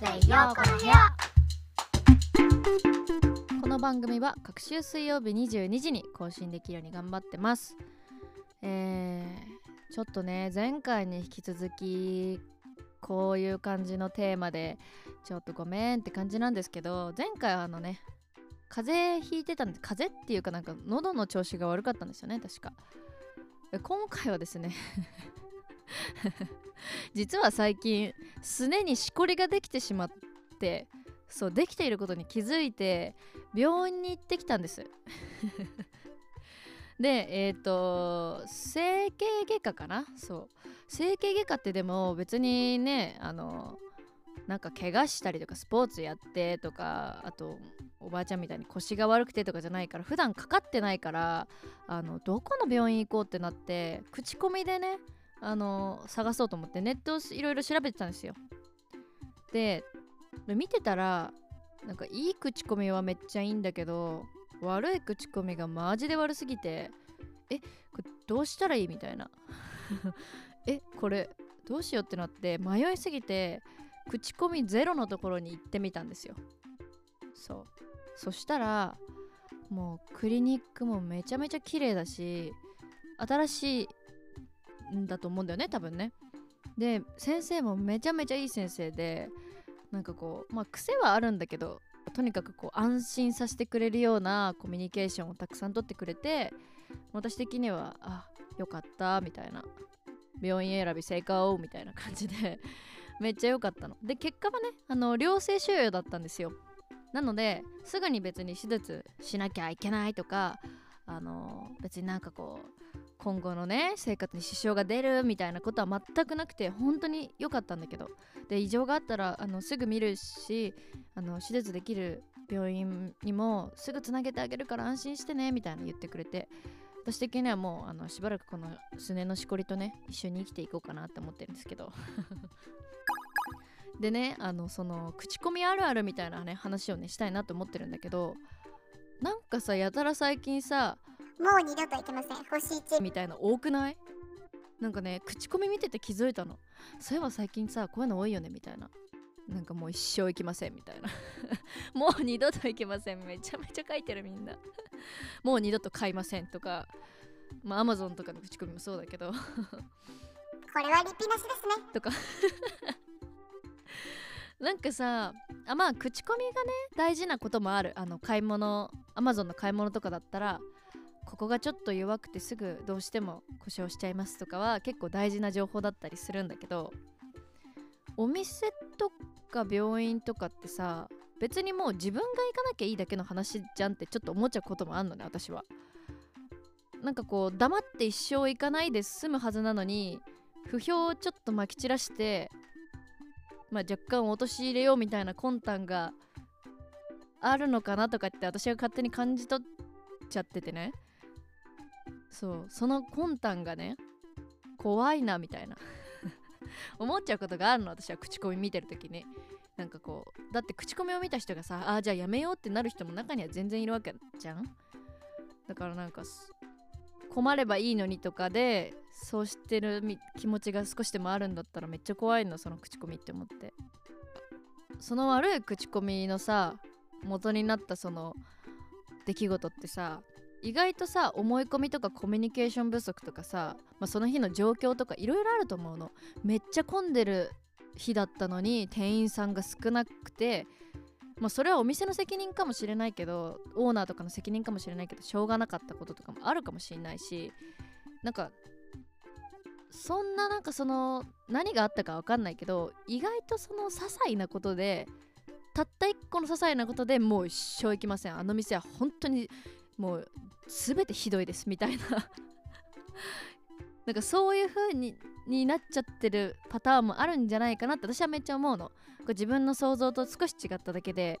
この部屋。この番組は各週水曜日22時に更新できるように頑張ってます。えー、ちょっとね前回に引き続きこういう感じのテーマでちょっとごめんって感じなんですけど前回はあのね風邪ひいてたんで風邪っていうかなんか喉の調子が悪かったんですよね確か。今回はですね 実は最近すねにしこりができてしまってそうできていることに気づいて病院に行ってきたんです。でえっ、ー、と整形外科かな？そう。整形外科ってでも別にねあのなんか怪我したりとかスポーツやってとかあとおばあちゃんみたいに腰が悪くてとかじゃないから普段かかってないからあのどこの病院行こうってなって口コミでねあの探そうと思ってネットをいろいろ調べてたんですよ。で見てたらなんかいい口コミはめっちゃいいんだけど悪い口コミがマジで悪すぎてえこれどうしたらいいみたいな。えこれどうしようってなって迷いすぎて口コミゼロのところに行ってみたんですよ。そう。そしたらもうクリニックもめちゃめちゃ綺麗だし新しいんだと思うんだよね多分ね。で先生もめちゃめちゃいい先生でなんかこうまあ癖はあるんだけどとにかくこう安心させてくれるようなコミュニケーションをたくさんとってくれて私的にはあよかったみたいな。病院選び成功みたいな感じで めっちゃ良かったの。で結果はねあの良性収容だったんですよ。なのですぐに別に手術しなきゃいけないとかあの別になんかこう今後のね生活に支障が出るみたいなことは全くなくて本当に良かったんだけど。で異常があったらあのすぐ見るしあの手術できる病院にもすぐつなげてあげるから安心してねみたいな言ってくれて。私的にはもうあのしばらくこのすねのしこりとね一緒に生きていこうかなって思ってるんですけど。でねあのその口コミあるあるみたいなね話をねしたいなと思ってるんだけどなんかさやたら最近さもう二度といけません。星1みたいな多くない？なんかね口コミ見てて気づいたの。そういえば最近さこういうの多いよねみたいな。なんかもう一生行きませんみたいな。もう二度と行きません。めちゃめちゃ書いてるみんな。もう二度と買いませんとか。まあアマゾンとかの口コミもそうだけど。これはリピなしですね。とか。なんかさあまあ口コミがね大事なこともある。あの買い物アマゾンの買い物とかだったらここがちょっと弱くてすぐどうしても故障しちゃいますとかは結構大事な情報だったりするんだけどお店とか病院とかってさ別にもう自分が行かなきゃいいだけの話じゃんってちょっと思っちゃうこともあんのね私は。なんかこう黙って一生行かないで済むはずなのに不評をちょっとまき散らしてまあ、若干陥れようみたいな魂胆があるのかなとかって私が勝手に感じ取っちゃっててね。そうその魂胆がね怖いなみたいな。思っちゃうことがあるの私は。口コミ見てる時に。なんかこうだって口コミを見た人がさあじゃあやめようってなる人も中には全然いるわけじゃん。だからなんか困ればいいのにとかでそうしてる気持ちが少しでもあるんだったらめっちゃ怖いのその口コミって思って。その悪い口コミのさ元になったその出来事ってさ意外とさ思い込みとかコミュニケーション不足とかさ、まあ、その日の状況とかいろいろあると思うの。めっちゃ混んでる日だったのに店員さんが少なくてまあ、それはお店の責任かもしれないけどオーナーとかの責任かもしれないけどしょうがなかったこととかもあるかもしれないしなんかそんななんかその何があったか分かんないけど意外とその些細なことでたった一個の些細なことでもう一生行きません。あの店は本当にもう全てひどいですみたいな なんかそういう風にになっちゃってるパターンもあるんじゃないかなって私はめっちゃ思うの。これ自分の想像と少し違っただけで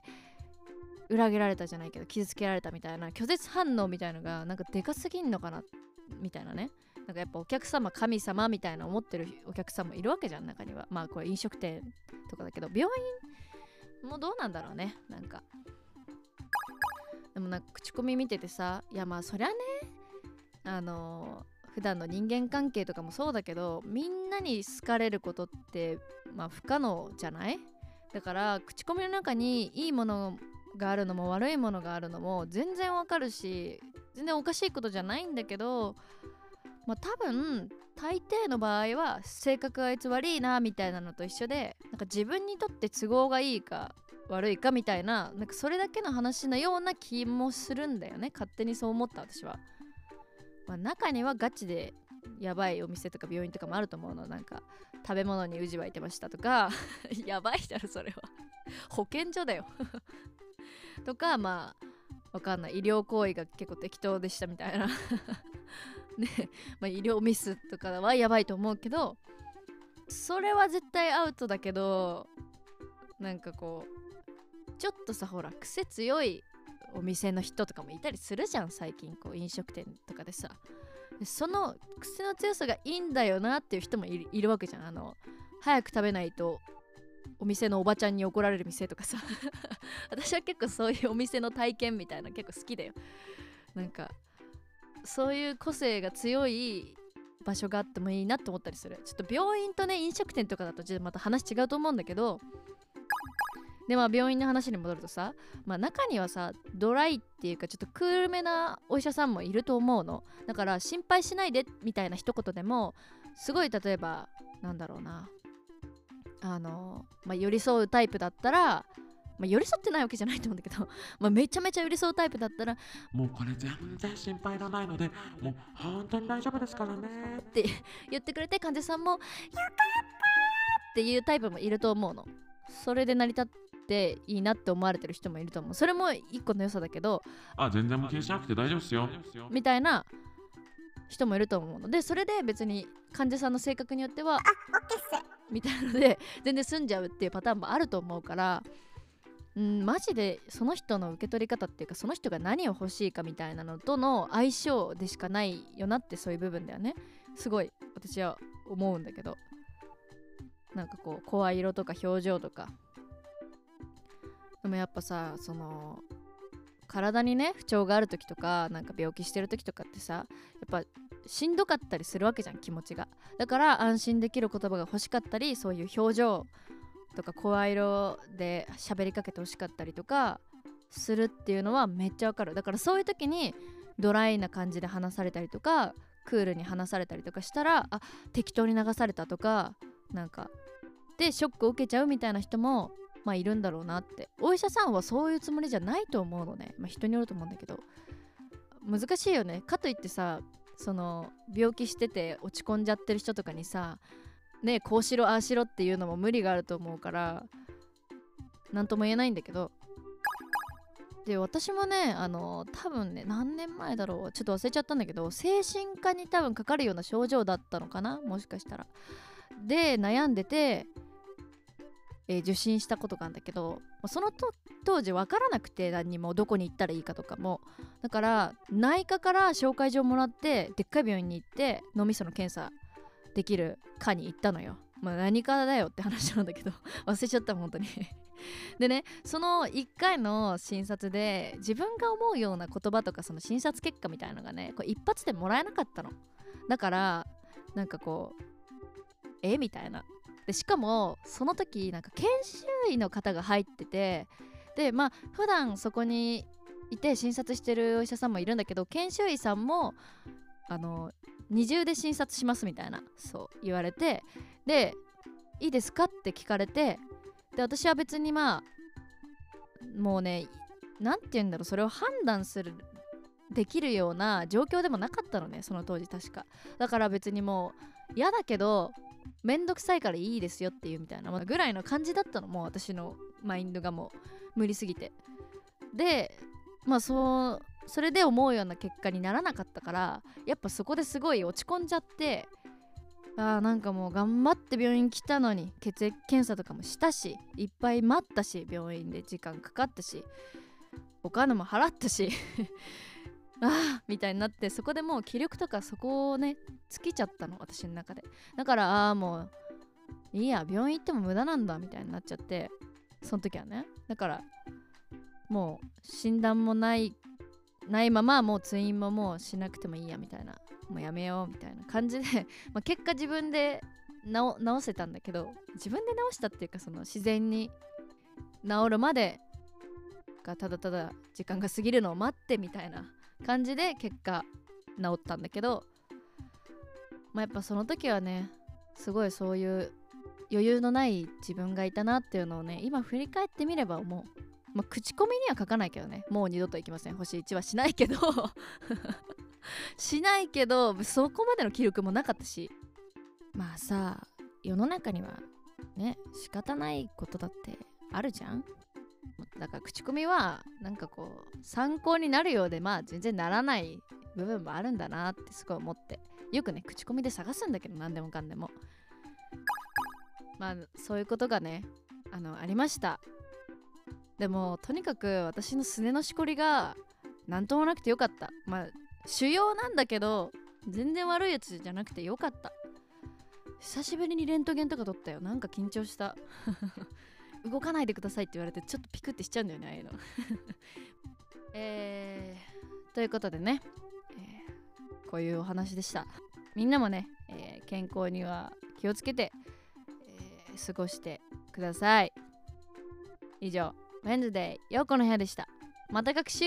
裏切られたじゃないけど傷つけられたみたいな拒絶反応みたいのがなんかでかすぎんのかなみたいなね。なんかやっぱお客様神様みたいな思ってるお客さんもいるわけじゃん中にはまあこれ飲食店とかだけど病院もどうなんだろうねなんかでもなんか口コミ見ててさいやまあそりゃねあの普段の人間関係とかもそうだけどみんなに好かれることってまあ不可能じゃない？だから口コミの中にいいものがあるのも悪いものがあるのも全然わかるし全然おかしいことじゃないんだけどまあ多分大抵の場合は性格あいつ悪いなみたいなのと一緒でなんか自分にとって都合がいいか悪いかみたいななんかそれだけの話のような気もするんだよね。勝手にそう思った私は、まあ、中にはガチでやばいお店とか病院とかもあると思うの。なんか食べ物にウジ湧いてましたとか。やばいだろそれは。保健所だよ。とかまあわかんない。医療行為が結構適当でしたみたいな。ね。まあ、医療ミスとかはやばいと思うけどそれは絶対アウトだけどなんかこうちょっとさほら癖強いお店の人とかもいたりするじゃん最近こう飲食店とかでさ。その癖の強さがいいんだよなっていう人もいるわけじゃん。あの早く食べないとお店のおばちゃんに怒られる店とかさ。私は結構そういうお店の体験みたいな結構好きだよ。なんかそういう個性が強い場所があってもいいなって思ったりする。ちょっと病院とね飲食店とかだとまた話違うと思うんだけどでまあ病院の話に戻るとさ、まあ、中にはさドライっていうかちょっとクールめなお医者さんもいると思うのだから心配しないでみたいな一言でもすごい例えばなんだろうなあの、まあ、寄り添うタイプだったらまあ、寄り添ってないわけじゃないと思うんだけど、まあ、めちゃめちゃ寄り添うタイプだったらもうこれ全然心配いらないのでもう本当に大丈夫ですからねって言ってくれて患者さんも「よかった!」っていうタイプもいると思うのそれで成り立っていいなって思われてる人もいると思う。それも一個の良さだけどあ全然もう気にしなくて大丈夫ですよ。みたいな人もいると思うの。でそれで別に患者さんの性格によってはあオッケーっす。みたいなので全然済んじゃうっていうパターンもあると思うからうんマジでその人の受け取り方っていうかその人が何を欲しいかみたいなのとの相性でしかないよなってそういう部分だよね。すごい私は思うんだけど。なんかこう声色とか表情とかでもやっぱさその体にね不調がある時とかなんか病気してる時とかってさやっぱしんどかったりするわけじゃん気持ちが。だから安心できる言葉が欲しかったりそういう表情とか声色で喋りかけてほしかったりとかするっていうのはめっちゃわかる。だからそういう時にドライな感じで話されたりとかクールに話されたりとかしたらあ適当に流されたとかなんかでショックを受けちゃうみたいな人もまあいるんだろうなって。お医者さんはそういうつもりじゃないと思うのね。まあ人によると思うんだけど。難しいよね。かといってさその病気してて落ち込んじゃってる人とかにさねこうしろああしろっていうのも無理があると思うから何とも言えないんだけど。で私もねあの多分ね何年前だろう。ちょっと忘れちゃったんだけど精神科に多分かかるような症状だったのかな？もしかしたら。で悩んでて、えー、受診したことがあるんだけどその当時分からなくて何にもどこに行ったらいいかとかも。だから内科から紹介状もらってでっかい病院に行って脳みその検査できる科に行ったのよ。まあ何かだよって話なんだけど 忘れちゃった本当に。でねその1回の診察で自分が思うような言葉とかその診察結果みたいのがねこれ一発でもらえなかったの。だからなんかこうえ？みたいな。でしかもその時なんか研修医の方が入っててでまあ普段そこにいて診察してるお医者さんもいるんだけど研修医さんもあの二重で診察しますみたいなそう言われてでいいですかって聞かれてで私は別にまあもうね何て言うんだろうそれを判断するできるような状況でもなかったのねその当時確か。だから別にもう嫌だけどめんどくさいからいいですよっていうみたいなぐらいの感じだったのもう私のマインドがもう無理すぎて。でまあそうそれで思うような結果にならなかったからやっぱそこですごい落ち込んじゃってあーなんかもう頑張って病院来たのに血液検査とかもしたしいっぱい待ったし病院で時間かかったしお金も払ったしああみたいになってそこでもう気力とかそこをね尽きちゃったの私の中で。だからああもういいや病院行っても無駄なんだみたいになっちゃってその時はね。だからもう診断もないないままもう通院ももうしなくてもいいやみたいな。もうやめようみたいな感じで。まあ結果自分で直せたんだけど自分で直したっていうかその自然に治るまでがただただ時間が過ぎるのを待ってみたいな。感じで結果治ったんだけどまあやっぱその時はねすごいそういう余裕のない自分がいたなっていうのをね今振り返ってみれば思う、まあ、口コミには書かないけどねもう二度と行きません。星1はしないけど。しないけどそこまでの記録もなかったし。まあさ世の中にはね仕方ないことだってあるじゃん。だから口コミはなんかこう参考になるようでまあ全然ならない部分もあるんだなってすごい思ってよくね口コミで探すんだけど何でもかんでもまあそういうことがねあのありました。でもとにかく私のすねのしこりが何ともなくてよかった。まあ腫瘍なんだけど全然悪いやつじゃなくてよかった。久しぶりにレントゲンとか撮ったよ。なんか緊張した。動かないでくださいって言われてちょっとピクってしちゃうんだよねああいうの。えー、ということでね、えーこういうお話でした。みんなもね、えー健康には気をつけて、えー過ごしてください。以上ウェンズデーようこの部屋でした。また学習